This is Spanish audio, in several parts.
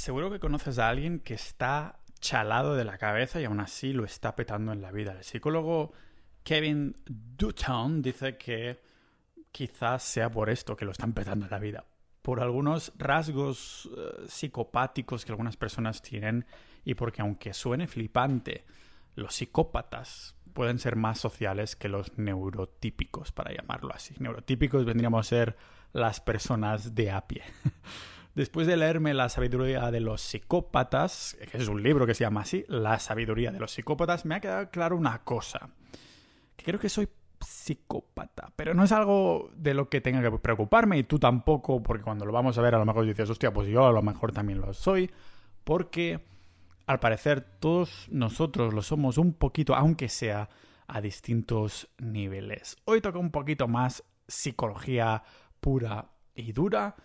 Seguro que conoces a alguien que está chalado de la cabeza y aún así lo está petando en la vida. El psicólogo Kevin Dutton dice que quizás sea por esto que lo están petando en la vida. Por algunos rasgos eh, psicopáticos que algunas personas tienen y porque aunque suene flipante, los psicópatas pueden ser más sociales que los neurotípicos, para llamarlo así. Neurotípicos vendríamos a ser las personas de a pie. Después de leerme La sabiduría de los psicópatas, que es un libro que se llama así, La sabiduría de los psicópatas, me ha quedado claro una cosa. Que creo que soy psicópata, pero no es algo de lo que tenga que preocuparme y tú tampoco, porque cuando lo vamos a ver a lo mejor dices, hostia, pues yo a lo mejor también lo soy, porque al parecer todos nosotros lo somos un poquito, aunque sea a distintos niveles. Hoy toca un poquito más psicología pura y dura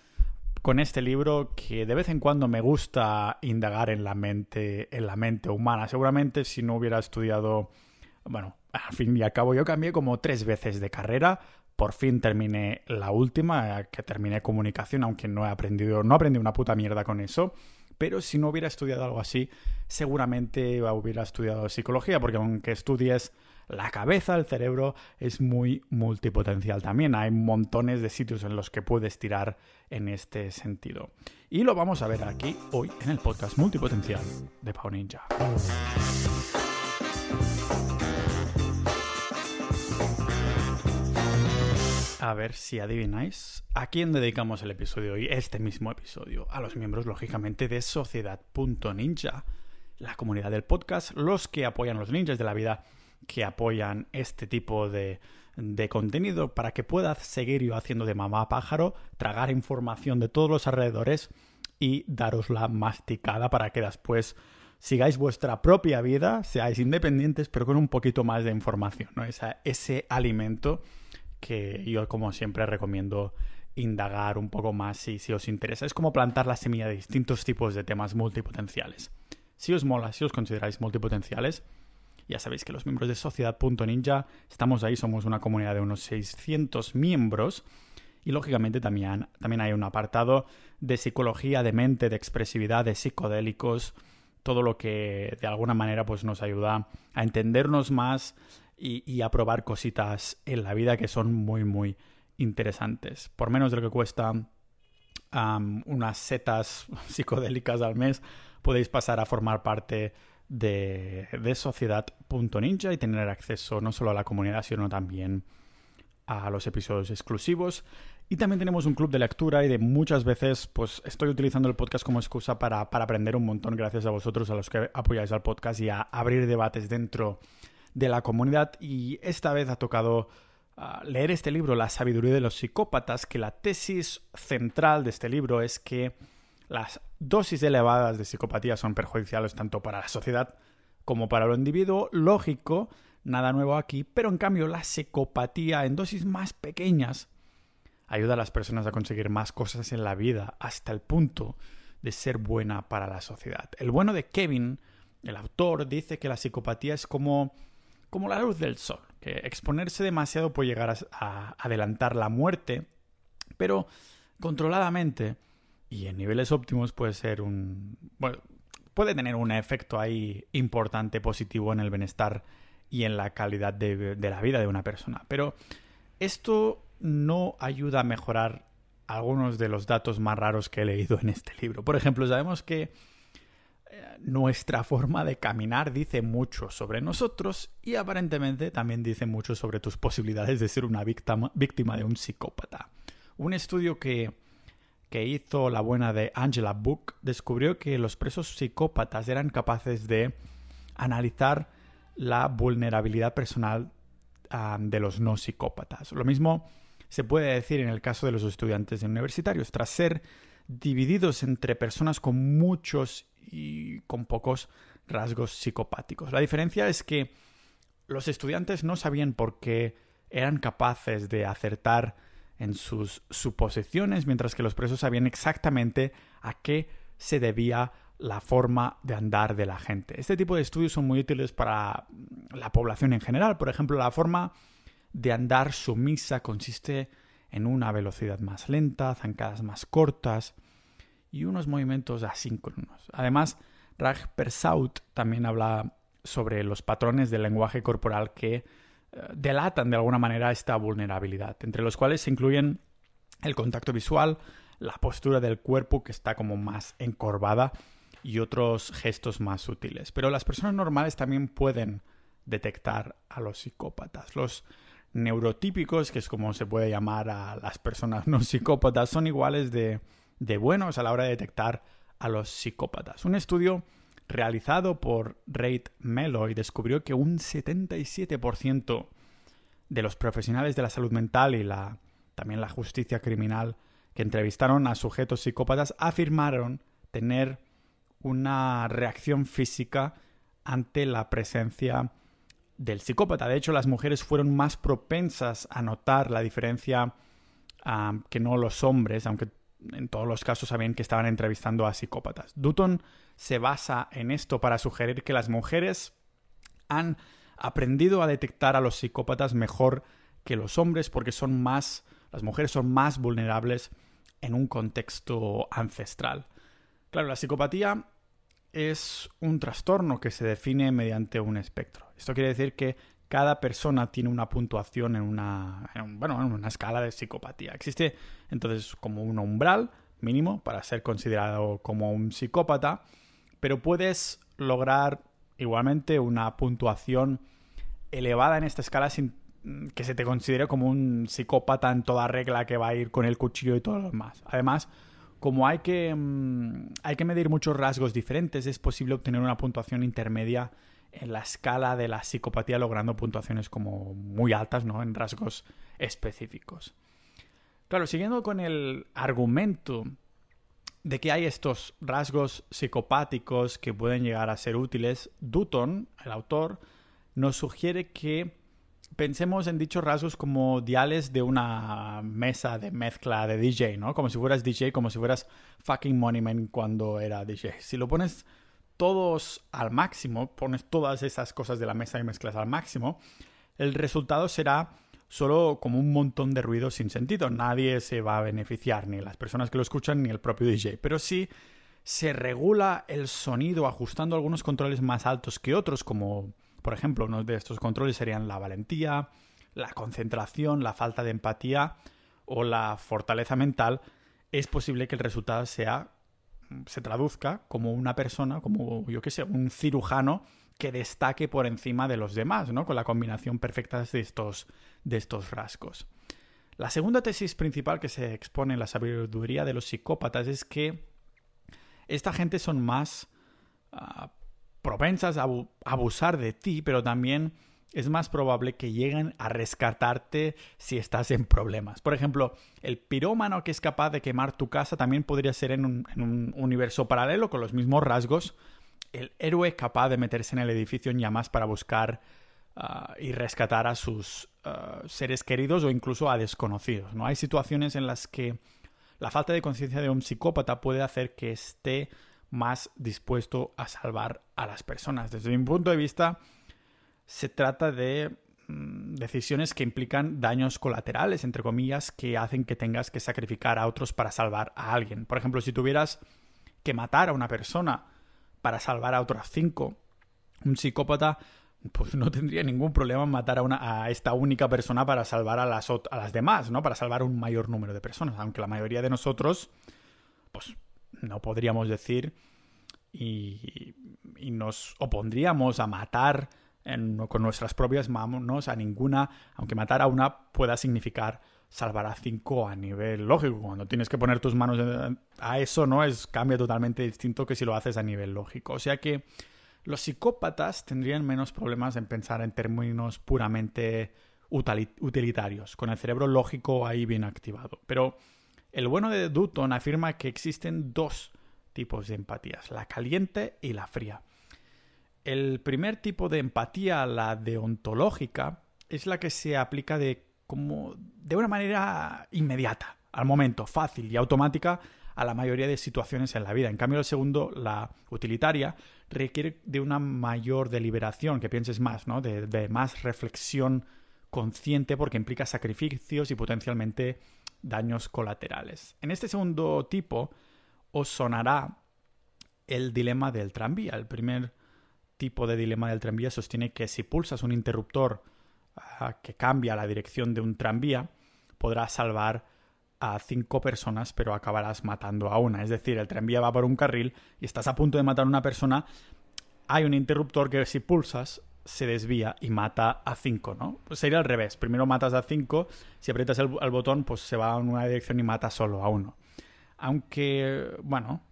con este libro que de vez en cuando me gusta indagar en la mente, en la mente humana. Seguramente si no hubiera estudiado, bueno, al fin y al cabo yo cambié como tres veces de carrera. Por fin terminé la última, que terminé comunicación, aunque no he aprendido, no aprendí una puta mierda con eso. Pero si no hubiera estudiado algo así, seguramente hubiera estudiado psicología, porque aunque estudies la cabeza, el cerebro es muy multipotencial también. Hay montones de sitios en los que puedes tirar en este sentido. Y lo vamos a ver aquí hoy en el podcast multipotencial de Pau Ninja. A ver si adivináis a quién dedicamos el episodio hoy, este mismo episodio. A los miembros, lógicamente, de Sociedad.ninja, la comunidad del podcast, los que apoyan a los ninjas de la vida que apoyan este tipo de, de contenido para que pueda seguir yo haciendo de mamá pájaro, tragar información de todos los alrededores y darosla masticada para que después sigáis vuestra propia vida, seáis independientes, pero con un poquito más de información, ¿no? ese alimento que yo, como siempre, recomiendo indagar un poco más si, si os interesa. Es como plantar la semilla de distintos tipos de temas multipotenciales. Si os mola, si os consideráis multipotenciales, ya sabéis que los miembros de Sociedad.ninja estamos ahí, somos una comunidad de unos 600 miembros. Y lógicamente también, también hay un apartado de psicología, de mente, de expresividad, de psicodélicos, todo lo que de alguna manera pues, nos ayuda a entendernos más y, a probar cositas en la vida que son muy, muy interesantes. Por menos de lo que cuesta unas setas psicodélicas al mes, podéis pasar a formar parte de, de Sociedad.ninja y tener acceso no solo a la comunidad, sino también a los episodios exclusivos. Y también tenemos un club de lectura y de muchas veces pues estoy utilizando el podcast como excusa para, para, aprender un montón gracias a vosotros, a los que apoyáis al podcast y a abrir debates dentro de la comunidad. Y esta vez ha tocado ah, leer este libro, La sabiduría de los psicópatas, que la tesis central de este libro es que las dosis elevadas de psicopatía son perjudiciales tanto para la sociedad como para el individuo. Lógico, nada nuevo aquí, pero en cambio la psicopatía en dosis más pequeñas ayuda a las personas a conseguir más cosas en la vida hasta el punto de ser buena para la sociedad. El bueno de Kevin, el autor, dice que la psicopatía es como, como la luz del sol, que exponerse demasiado puede llegar a, a adelantar la muerte, pero controladamente y en niveles óptimos puede ser un... Puede tener un efecto ahí importante, positivo en el bienestar y en la calidad de, la vida de una persona. Pero esto no ayuda a mejorar algunos de los datos más raros que he leído en este libro. Por ejemplo, sabemos que eh, nuestra forma de caminar dice mucho sobre nosotros y aparentemente también dice mucho sobre tus posibilidades de ser una víctima, víctima de un psicópata. Un estudio que que hizo la buena de Angela Book descubrió que los presos psicópatas eran capaces de analizar la vulnerabilidad personal de los no psicópatas. Lo mismo se puede decir en el caso de los estudiantes universitarios. Tras ser divididos entre personas con muchos y con pocos rasgos psicopáticos. La diferencia es que los estudiantes no sabían por qué eran capaces de acertar en sus suposiciones, mientras que los presos sabían exactamente a qué se debía la forma de andar de la gente. Este tipo de estudios son muy útiles para la población en general. Por ejemplo, la forma de andar sumisa consiste en una velocidad más lenta, zancadas más cortas y unos movimientos asíncronos. Además, Raj Persaud también habla sobre los patrones del lenguaje corporal que delatan de alguna manera esta vulnerabilidad, entre los cuales se incluyen el contacto visual, la postura del cuerpo que está como más encorvada y otros gestos más sutiles. Pero las personas normales también pueden detectar a los psicópatas. Los neurotípicos, que es como se puede llamar a las personas no psicópatas, son iguales de, de buenos a la hora de detectar a los psicópatas. Un estudio realizado por Reid Meloy descubrió que un 77% de los profesionales de la salud mental y la, también la justicia criminal que entrevistaron a sujetos psicópatas afirmaron tener una reacción física ante la presencia del psicópata. De hecho, las mujeres fueron más propensas a notar la diferencia ah, que no los hombres, aunque en todos los casos sabían que estaban entrevistando a psicópatas. Dutton se basa en esto para sugerir que las mujeres han aprendido a detectar a los psicópatas mejor que los hombres porque son más, las mujeres son más vulnerables en un contexto ancestral. Claro, la psicopatía es un trastorno que se define mediante un espectro. Esto quiere decir que cada persona tiene una puntuación en una, bueno, en una escala de psicopatía. Existe entonces como un umbral mínimo para ser considerado como un psicópata, pero puedes lograr igualmente una puntuación elevada en esta escala sin que se te considere como un psicópata en toda regla que va a ir con el cuchillo y todo lo demás. Además, como hay que, mm, hay que medir muchos rasgos diferentes, es posible obtener una puntuación intermedia en la escala de la psicopatía logrando puntuaciones como muy altas, ¿no? En rasgos específicos. Claro, siguiendo con el argumento de que hay estos rasgos psicopáticos que pueden llegar a ser útiles, Dutton, el autor, nos sugiere que pensemos en dichos rasgos como diales de una mesa de mezcla de DJ, ¿no? Como si fueras DJ, como si fueras fucking Moneyman cuando era DJ. Si lo pones todos al máximo, pones todas esas cosas de la mesa y mezclas al máximo, el resultado será solo como un montón de ruido sin sentido. Nadie se va a beneficiar, ni las personas que lo escuchan, ni el propio DJ. Pero si se regula el sonido ajustando algunos controles más altos que otros, como por ejemplo uno de estos controles serían la valentía, la concentración, la falta de empatía o la fortaleza mental, es posible que el resultado sea se traduzca como una persona, como yo que sé, un cirujano que destaque por encima de los demás, ¿no? Con la combinación perfecta de estos, de estos rasgos. La segunda tesis principal que se expone en la sabiduría de los psicópatas es que esta gente son más ah, propensas a abusar de ti, pero también es más probable que lleguen a rescatarte si estás en problemas. Por ejemplo, el pirómano que es capaz de quemar tu casa también podría ser en un, universo paralelo con los mismos rasgos. El héroe capaz de meterse en el edificio en llamas para buscar ah, y rescatar a sus ah, seres queridos o incluso a desconocidos. ¿no? Hay situaciones en las que la falta de conciencia de un psicópata puede hacer que esté más dispuesto a salvar a las personas. Desde mi punto de vista, se trata de mm, decisiones que implican daños colaterales, entre comillas, que hacen que tengas que sacrificar a otros para salvar a alguien. Por ejemplo, si tuvieras que matar a una persona para salvar a otras cinco, un psicópata pues no tendría ningún problema en matar a, una, a esta única persona para salvar a las, a las demás, ¿no? Para salvar un mayor número de personas, aunque la mayoría de nosotros, pues no podríamos decir y, y nos opondríamos a matar con nuestras propias manos a ninguna, aunque matar a una pueda significar salvar a cinco a nivel lógico. Cuando tienes que poner tus manos a eso, ¿no? Es cambia totalmente distinto que si lo haces a nivel lógico. O sea que los psicópatas tendrían menos problemas en pensar en términos puramente utilitarios, con el cerebro lógico ahí bien activado. Pero el bueno de Dutton afirma que existen dos tipos de empatías, la caliente y la fría. El primer tipo de empatía, la deontológica, es la que se aplica de como de una manera inmediata, al momento, fácil y automática a la mayoría de situaciones en la vida. En cambio, el segundo, la utilitaria, requiere de una mayor deliberación, que pienses más, ¿no? De, más reflexión consciente porque implica sacrificios y potencialmente daños colaterales. En este segundo tipo, os sonará el dilema del tranvía. El primer tipo de dilema del tranvía sostiene que si pulsas un interruptor ah, que cambia la dirección de un tranvía, podrás salvar a cinco personas, pero acabarás matando a una. Es decir, el tranvía va por un carril y estás a punto de matar a una persona. Hay un interruptor que si pulsas se desvía y mata a cinco, ¿no? Pues sería al revés. Primero matas a cinco, si aprietas el, botón, pues se va en una dirección y mata solo a uno. Aunque, bueno,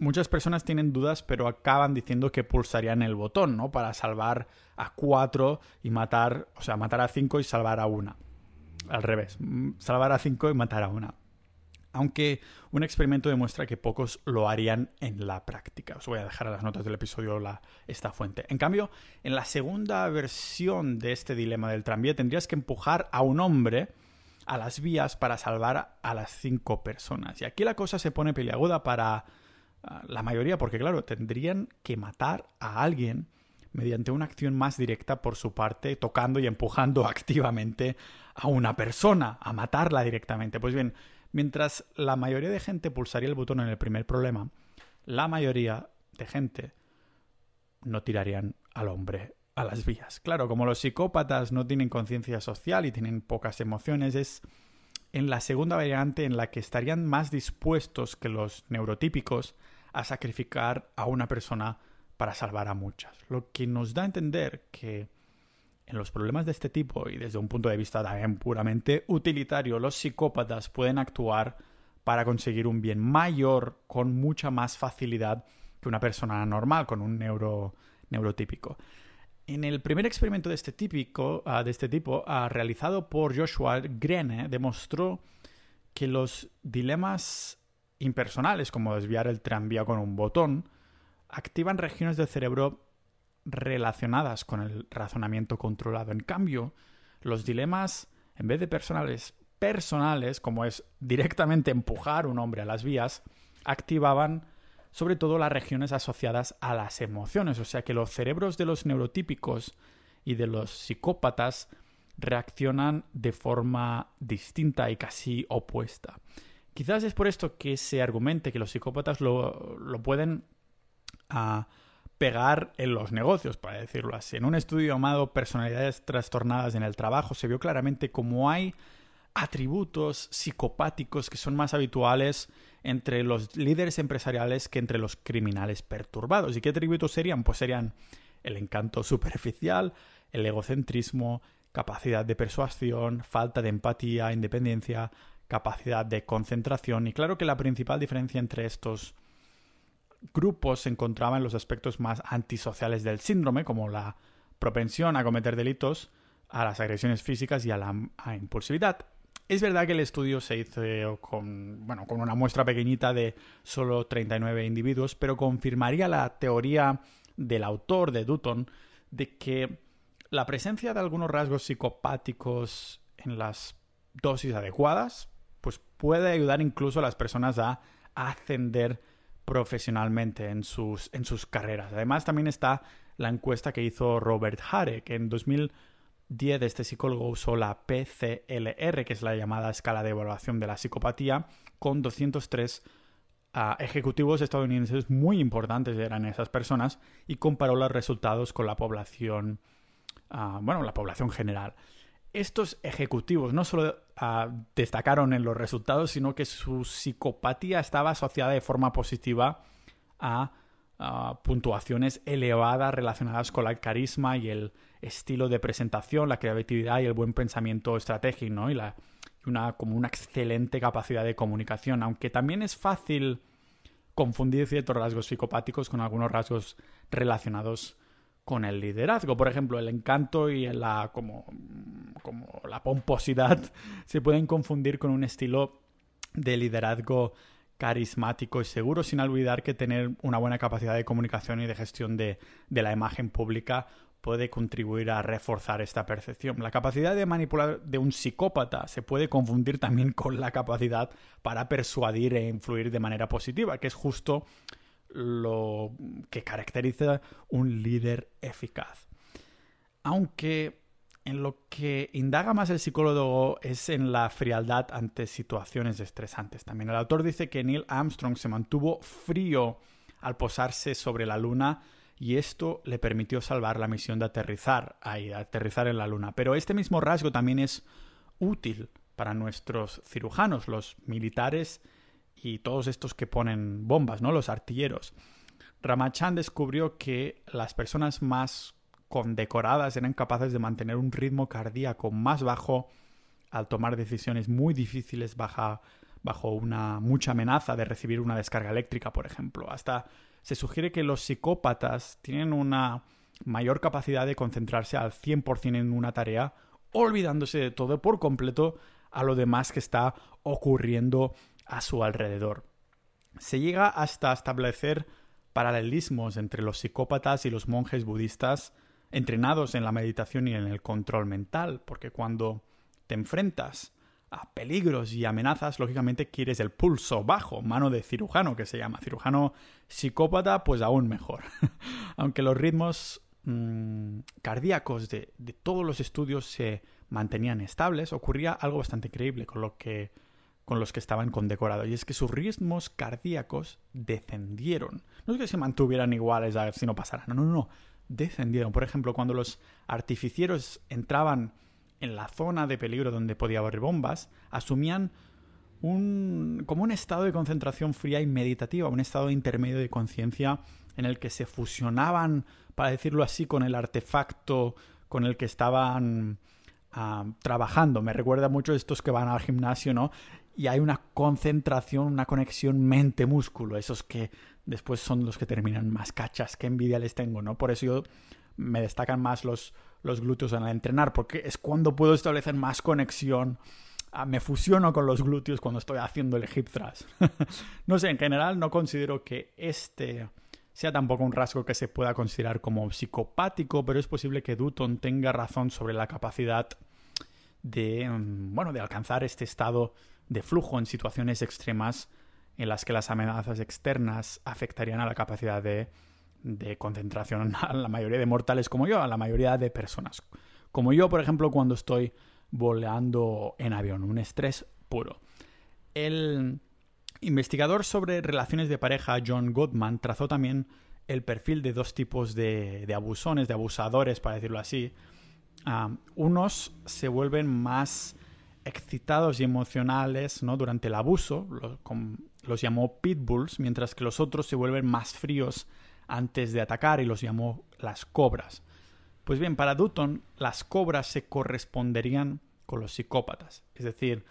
muchas personas tienen dudas, pero acaban diciendo que pulsarían el botón, ¿no? Para salvar a cuatro y matar, o sea, matar a cinco y salvar a una. Al revés, salvar a cinco y matar a una aunque un experimento demuestra que pocos lo harían en la práctica. Os voy a dejar en las notas del episodio esta fuente. En cambio, en la segunda versión de este dilema del tranvía tendrías que empujar a un hombre a las vías para salvar a las cinco personas. Y aquí la cosa se pone peliaguda para la mayoría, porque claro, tendrían que matar a alguien mediante una acción más directa por su parte, tocando y empujando activamente a una persona, a matarla directamente. Pues bien, Mientras la mayoría de gente pulsaría el botón en el primer problema, la mayoría de gente no tirarían al hombre a las vías. Claro, como los psicópatas no tienen conciencia social y tienen pocas emociones, es en la segunda variante en la que estarían más dispuestos que los neurotípicos a sacrificar a una persona para salvar a muchas. Lo que nos da a entender que en los problemas de este tipo y desde un punto de vista también puramente utilitario, los psicópatas pueden actuar para conseguir un bien mayor con mucha más facilidad que una persona normal con un neuro, neurotípico. En el primer experimento de este, ah, este tipo, uh, realizado por Joshua Grene, demostró que los dilemas impersonales, como desviar el tranvía con un botón, activan regiones del cerebro relacionadas con el razonamiento controlado. En cambio, los dilemas, en vez de personales, personales, como es directamente empujar un hombre a las vías, activaban sobre todo las regiones asociadas a las emociones. O sea que los cerebros de los neurotípicos y de los psicópatas reaccionan de forma distinta y casi opuesta. Quizás es por esto que se argumente que los psicópatas lo, pueden ah, pegar en los negocios, para decirlo así. En un estudio llamado Personalidades trastornadas en el trabajo se vio claramente cómo hay atributos psicopáticos que son más habituales entre los líderes empresariales que entre los criminales perturbados. ¿Y qué atributos serían? Pues serían el encanto superficial, el egocentrismo, capacidad de persuasión, falta de empatía, independencia, capacidad de concentración. Y claro que la principal diferencia entre estos grupos se encontraban en los aspectos más antisociales del síndrome, como la propensión a cometer delitos, a las agresiones físicas y a la impulsividad. Es verdad que el estudio se hizo con, bueno, con una muestra pequeñita de solo 39 individuos, pero confirmaría la teoría del autor de Dutton de que la presencia de algunos rasgos psicopáticos en las dosis adecuadas pues puede ayudar incluso a las personas a ascender profesionalmente en sus, en sus carreras. Además, también está la encuesta que hizo Robert Hare, que en 2010 este psicólogo usó la PCLR, que es la llamada escala de evaluación de la psicopatía, con 203 ah, ejecutivos estadounidenses muy importantes eran esas personas y comparó los resultados con la población, ah, bueno, la población general. Estos ejecutivos no solo ah, destacaron en los resultados, sino que su psicopatía estaba asociada de forma positiva a puntuaciones elevadas relacionadas con el carisma y el estilo de presentación, la creatividad y el buen pensamiento estratégico, ¿no? Y, la, una, como una excelente capacidad de comunicación, aunque también es fácil confundir ciertos rasgos psicopáticos con algunos rasgos relacionados con el liderazgo. Por ejemplo, el encanto y la, como, como la pomposidad se pueden confundir con un estilo de liderazgo carismático y seguro, sin olvidar que tener una buena capacidad de comunicación y de gestión de, la imagen pública puede contribuir a reforzar esta percepción. La capacidad de manipular de un psicópata se puede confundir también con la capacidad para persuadir e influir de manera positiva, que es justo lo que caracteriza un líder eficaz. Aunque en lo que indaga más el psicólogo es en la frialdad ante situaciones estresantes. También el autor dice que Neil Armstrong se mantuvo frío al posarse sobre la Luna y esto le permitió salvar la misión de aterrizar aterrizar en la Luna. Pero este mismo rasgo también es útil para nuestros cirujanos, los militares y todos estos que ponen bombas, ¿no? Los artilleros. Ramachan descubrió que las personas más condecoradas eran capaces de mantener un ritmo cardíaco más bajo al tomar decisiones muy difíciles bajo, una mucha amenaza de recibir una descarga eléctrica, por ejemplo. Hasta se sugiere que los psicópatas tienen una mayor capacidad de concentrarse al 100% en una tarea, olvidándose de todo por completo a lo demás que está ocurriendo a su alrededor. Se llega hasta establecer paralelismos entre los psicópatas y los monjes budistas entrenados en la meditación y en el control mental, porque cuando te enfrentas a peligros y amenazas, lógicamente quieres el pulso bajo, mano de cirujano que se llama. Cirujano psicópata, pues aún mejor. Aunque los ritmos mm, cardíacos de, todos los estudios se mantenían estables, ocurría algo bastante increíble con los que estaban condecorados. Y es que sus ritmos cardíacos descendieron. No es que se mantuvieran iguales a ver si no pasara. No, no, no. Descendieron. Por ejemplo, cuando los artificieros entraban en la zona de peligro donde podía haber bombas, asumían un, como un estado de concentración fría y meditativa, un estado intermedio de conciencia en el que se fusionaban, para decirlo así, con el artefacto con el que estaban ah, trabajando. Me recuerda mucho a estos que van al gimnasio, ¿no? y hay una concentración, una conexión mente-músculo, esos que después son los que terminan más cachas, qué envidia les tengo, ¿no? Por eso yo me destacan más los, los glúteos el entrenar, porque es cuando puedo establecer más conexión. Ah, me fusiono con los glúteos cuando estoy haciendo el hip thrust. no sé, en general no considero que este sea tampoco un rasgo que se pueda considerar como psicopático, pero es posible que Dutton tenga razón sobre la capacidad de, mm, bueno, de alcanzar este estado de flujo en situaciones extremas en las que las amenazas externas afectarían a la capacidad de, de concentración a la mayoría de mortales como yo, a la mayoría de personas. Como yo, por ejemplo, cuando estoy volando en avión, un estrés puro. El investigador sobre relaciones de pareja John Goodman trazó también el perfil de dos tipos de, abusones, de abusadores, para decirlo así. Unos se vuelven más excitados y emocionales ¿no? durante el abuso, los, llamó pitbulls, mientras que los otros se vuelven más fríos antes de atacar y los llamó las cobras. Pues bien, para Dutton, las cobras se corresponderían con los psicópatas. Es decir,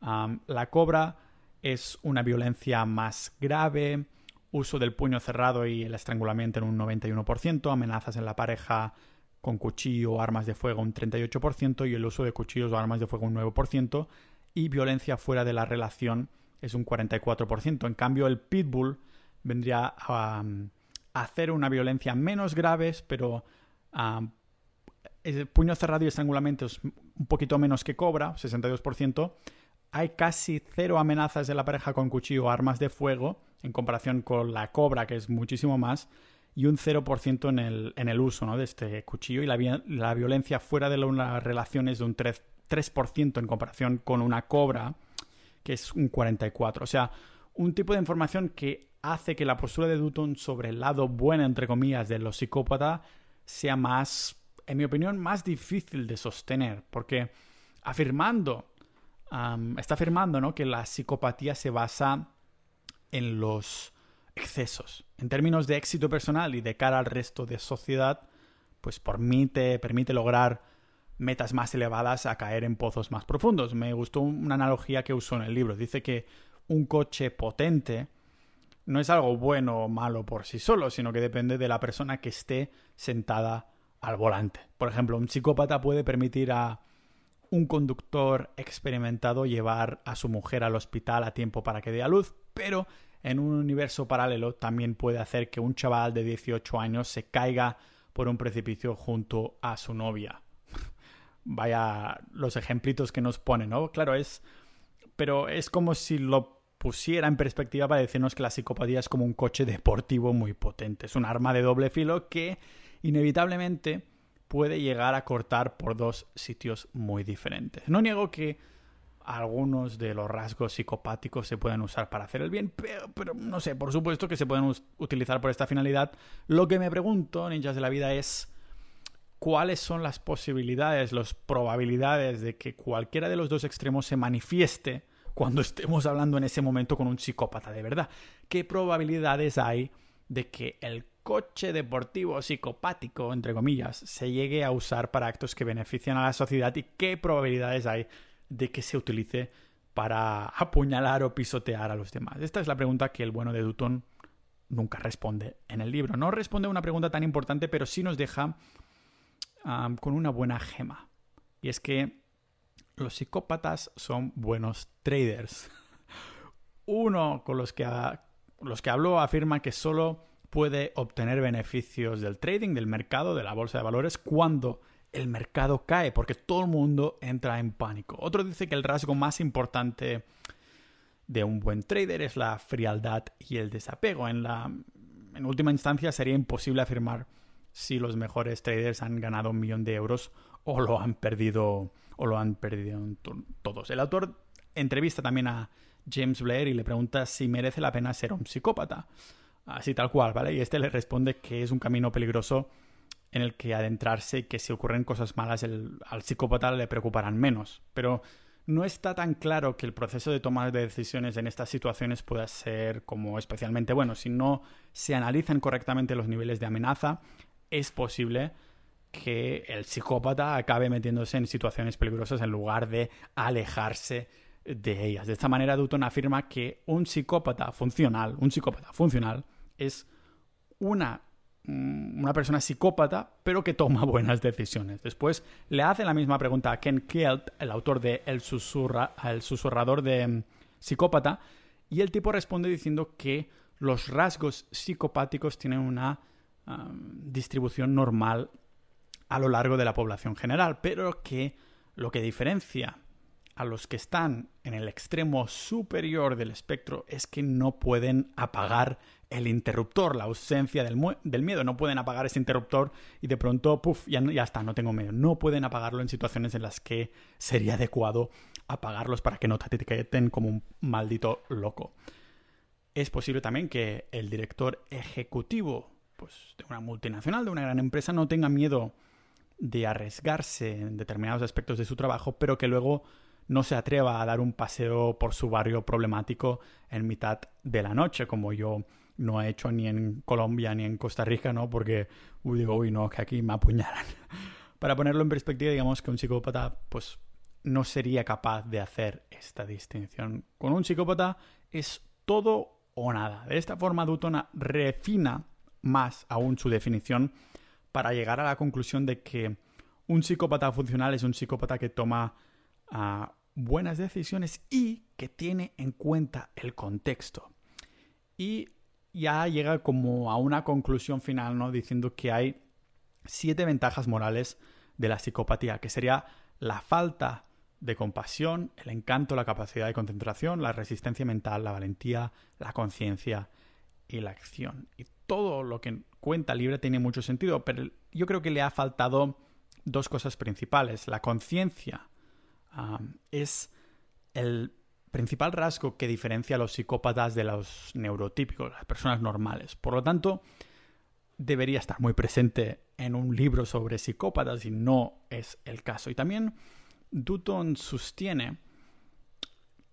la cobra es una violencia más grave, uso del puño cerrado y el estrangulamiento en un 91%, amenazas en la pareja con cuchillo o armas de fuego un 38% y el uso de cuchillos o armas de fuego un 9% y violencia fuera de la relación es un 44%. En cambio, el pitbull vendría a, hacer una violencia menos grave, pero el puño cerrado y estrangulamiento es un poquito menos que cobra, 62%. Hay casi cero amenazas de la pareja con cuchillo o armas de fuego en comparación con la cobra, que es muchísimo más y un 0% en el, en el uso ¿no? de este cuchillo y la, la violencia fuera de una relación es de un 3, 3% en comparación con una cobra que es un 44%. O sea, un tipo de información que hace que la postura de Dutton sobre el lado bueno, entre comillas, de los psicópatas sea más, en mi opinión, más difícil de sostener, porque afirmando, está afirmando ¿no? que la psicopatía se basa en los excesos. En términos de éxito personal y de cara al resto de sociedad, pues por permite lograr metas más elevadas a caer en pozos más profundos. Me gustó una analogía que usó en el libro. Dice que un coche potente no es algo bueno o malo por sí solo, sino que depende de la persona que esté sentada al volante. Por ejemplo, un psicópata puede permitir a un conductor experimentado llevar a su mujer al hospital a tiempo para que dé a luz, pero en un universo paralelo también puede hacer que un chaval de 18 años se caiga por un precipicio junto a su novia. Vaya los ejemplitos que nos ponen, ¿no? Claro, es... Pero es como si lo pusiera en perspectiva para decirnos que la psicopatía es como un coche deportivo muy potente. Es un arma de doble filo que inevitablemente puede llegar a cortar por dos sitios muy diferentes. No niego que algunos de los rasgos psicopáticos se pueden usar para hacer el bien, pero, no sé, por supuesto que se pueden utilizar por esta finalidad. Lo que me pregunto, ninjas de la vida, es cuáles son las posibilidades, las probabilidades de que cualquiera de los dos extremos se manifieste cuando estemos hablando en ese momento con un psicópata de verdad. ¿Qué probabilidades hay de que el coche deportivo psicopático, entre comillas, se llegue a usar para actos que benefician a la sociedad y qué probabilidades hay de que se utilice para apuñalar o pisotear a los demás? Esta es la pregunta que el bueno de Dutton nunca responde en el libro. No responde a una pregunta tan importante, pero sí nos deja con una buena gema. Y es que los psicópatas son buenos traders. Uno con los que, los que habló afirma que solo puede obtener beneficios del trading, del mercado, de la bolsa de valores, cuando el mercado cae, porque todo el mundo entra en pánico. Otro dice que el rasgo más importante de un buen trader es la frialdad y el desapego. En, la, en última instancia sería imposible afirmar si los mejores traders han ganado un millón de euros o lo han perdido o lo han perdido todos. El autor entrevista también a James Blair y le pregunta si merece la pena ser un psicópata. Así tal cual, ¿vale? Y este le responde que es un camino peligroso en el que adentrarse y que si ocurren cosas malas al psicópata le preocuparán menos. Pero no está tan claro que el proceso de toma de decisiones en estas situaciones pueda ser como especialmente bueno. Si no se analizan correctamente los niveles de amenaza, es posible que el psicópata acabe metiéndose en situaciones peligrosas en lugar de alejarse de ellas. De esta manera, Dutton afirma que un psicópata funcional, un psicópata funcional, es una, mm, una persona psicópata, pero que toma buenas decisiones. Después le hace la misma pregunta a Ken Kelt, el autor de El, susurra, el susurrador de mm, psicópata, y el tipo responde diciendo que los rasgos psicopáticos tienen una distribución normal a lo largo de la población general, pero que lo que diferencia a los que están en el extremo superior del espectro es que no pueden apagar el interruptor, la ausencia del, miedo. No pueden apagar ese interruptor y de pronto, puff, ya, ya está, no tengo miedo. No pueden apagarlo en situaciones en las que sería adecuado apagarlos para que no te etiqueten como un maldito loco. Es posible también que el director ejecutivo pues, de una multinacional, de una gran empresa, no tenga miedo de arriesgarse en determinados aspectos de su trabajo, pero que luego no se atreva a dar un paseo por su barrio problemático en mitad de la noche, como yo no he hecho ni en Colombia ni en Costa Rica, ¿no? Porque digo, uy, no, que aquí me apuñalan. Para ponerlo en perspectiva, digamos que un psicópata, pues, no sería capaz de hacer esta distinción. Con un psicópata es todo o nada. De esta forma, Dutton refina más aún su definición para llegar a la conclusión de que un psicópata funcional es un psicópata que toma ah, buenas decisiones y que tiene en cuenta el contexto. Y ya llega como a una conclusión final, ¿no? Diciendo que hay siete ventajas morales de la psicopatía, que sería la falta de compasión, el encanto, la capacidad de concentración, la resistencia mental, la valentía, la conciencia y la acción. Todo lo que cuenta el libro tiene mucho sentido, pero yo creo que le ha faltado dos cosas principales. La conciencia es el principal rasgo que diferencia a los psicópatas de los neurotípicos, las personas normales. Por lo tanto, debería estar muy presente en un libro sobre psicópatas y no es el caso. Y también Dutton sostiene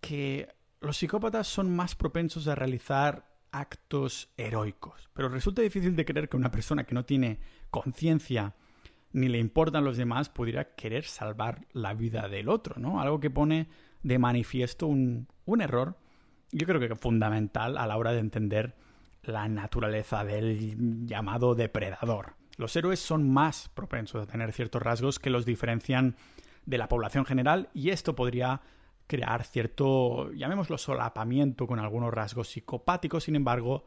que los psicópatas son más propensos a realizar actos heroicos. Pero resulta difícil de creer que una persona que no tiene conciencia ni le importan los demás pudiera querer salvar la vida del otro, ¿no? Algo que pone de manifiesto un, un error, yo creo que fundamental a la hora de entender la naturaleza del llamado depredador. Los héroes son más propensos a tener ciertos rasgos que los diferencian de la población general y esto podría crear cierto, llamémoslo solapamiento con algunos rasgos psicopáticos, sin embargo,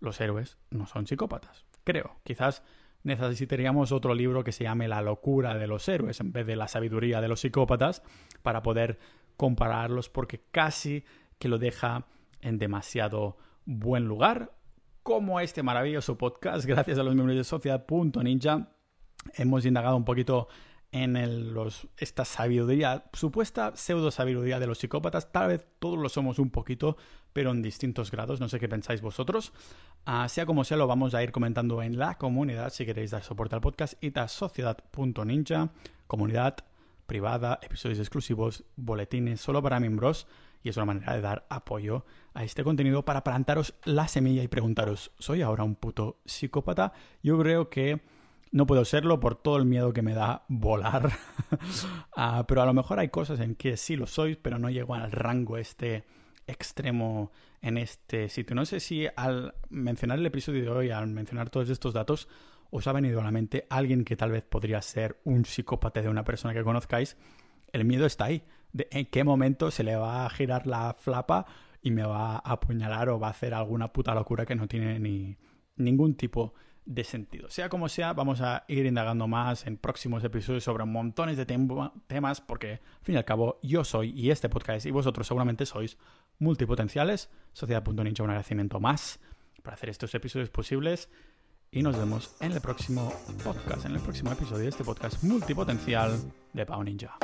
los héroes no son psicópatas. Creo, quizás necesitaríamos otro libro que se llame La locura de los héroes en vez de la sabiduría de los psicópatas para poder compararlos porque casi que lo deja en demasiado buen lugar como este maravilloso podcast gracias a los miembros de Sociedad.ninja hemos indagado un poquito en los, esta sabiduría, supuesta pseudo sabiduría de los psicópatas. Tal vez todos lo somos un poquito, pero en distintos grados. No sé qué pensáis vosotros. Ah, sea como sea, lo vamos a ir comentando en la comunidad. Si queréis dar soporte al podcast, sociedad.ninja, comunidad privada, episodios exclusivos, boletines solo para miembros. Y es una manera de dar apoyo a este contenido para plantaros la semilla y preguntaros, ¿soy ahora un puto psicópata? Yo creo que no puedo serlo por todo el miedo que me da volar. Ah, pero a lo mejor hay cosas en que sí lo soy, pero no llego al rango este extremo en este sitio. No sé si al mencionar el episodio de hoy, al mencionar todos estos datos, os ha venido a la mente alguien que tal vez podría ser un psicópata de una persona que conozcáis. El miedo está ahí. De en qué momento se le va a girar la flapa y me va a apuñalar o va a hacer alguna puta locura que no tiene ni ningún tipo de sentido. Sea como sea, vamos a ir indagando más en próximos episodios sobre montones de temas, porque al fin y al cabo yo soy y este podcast y vosotros seguramente sois multipotenciales. Sociedad.ninja, un agradecimiento más para hacer estos episodios posibles. Y nos vemos en el próximo podcast, en el próximo episodio de este podcast multipotencial de Pau Ninja.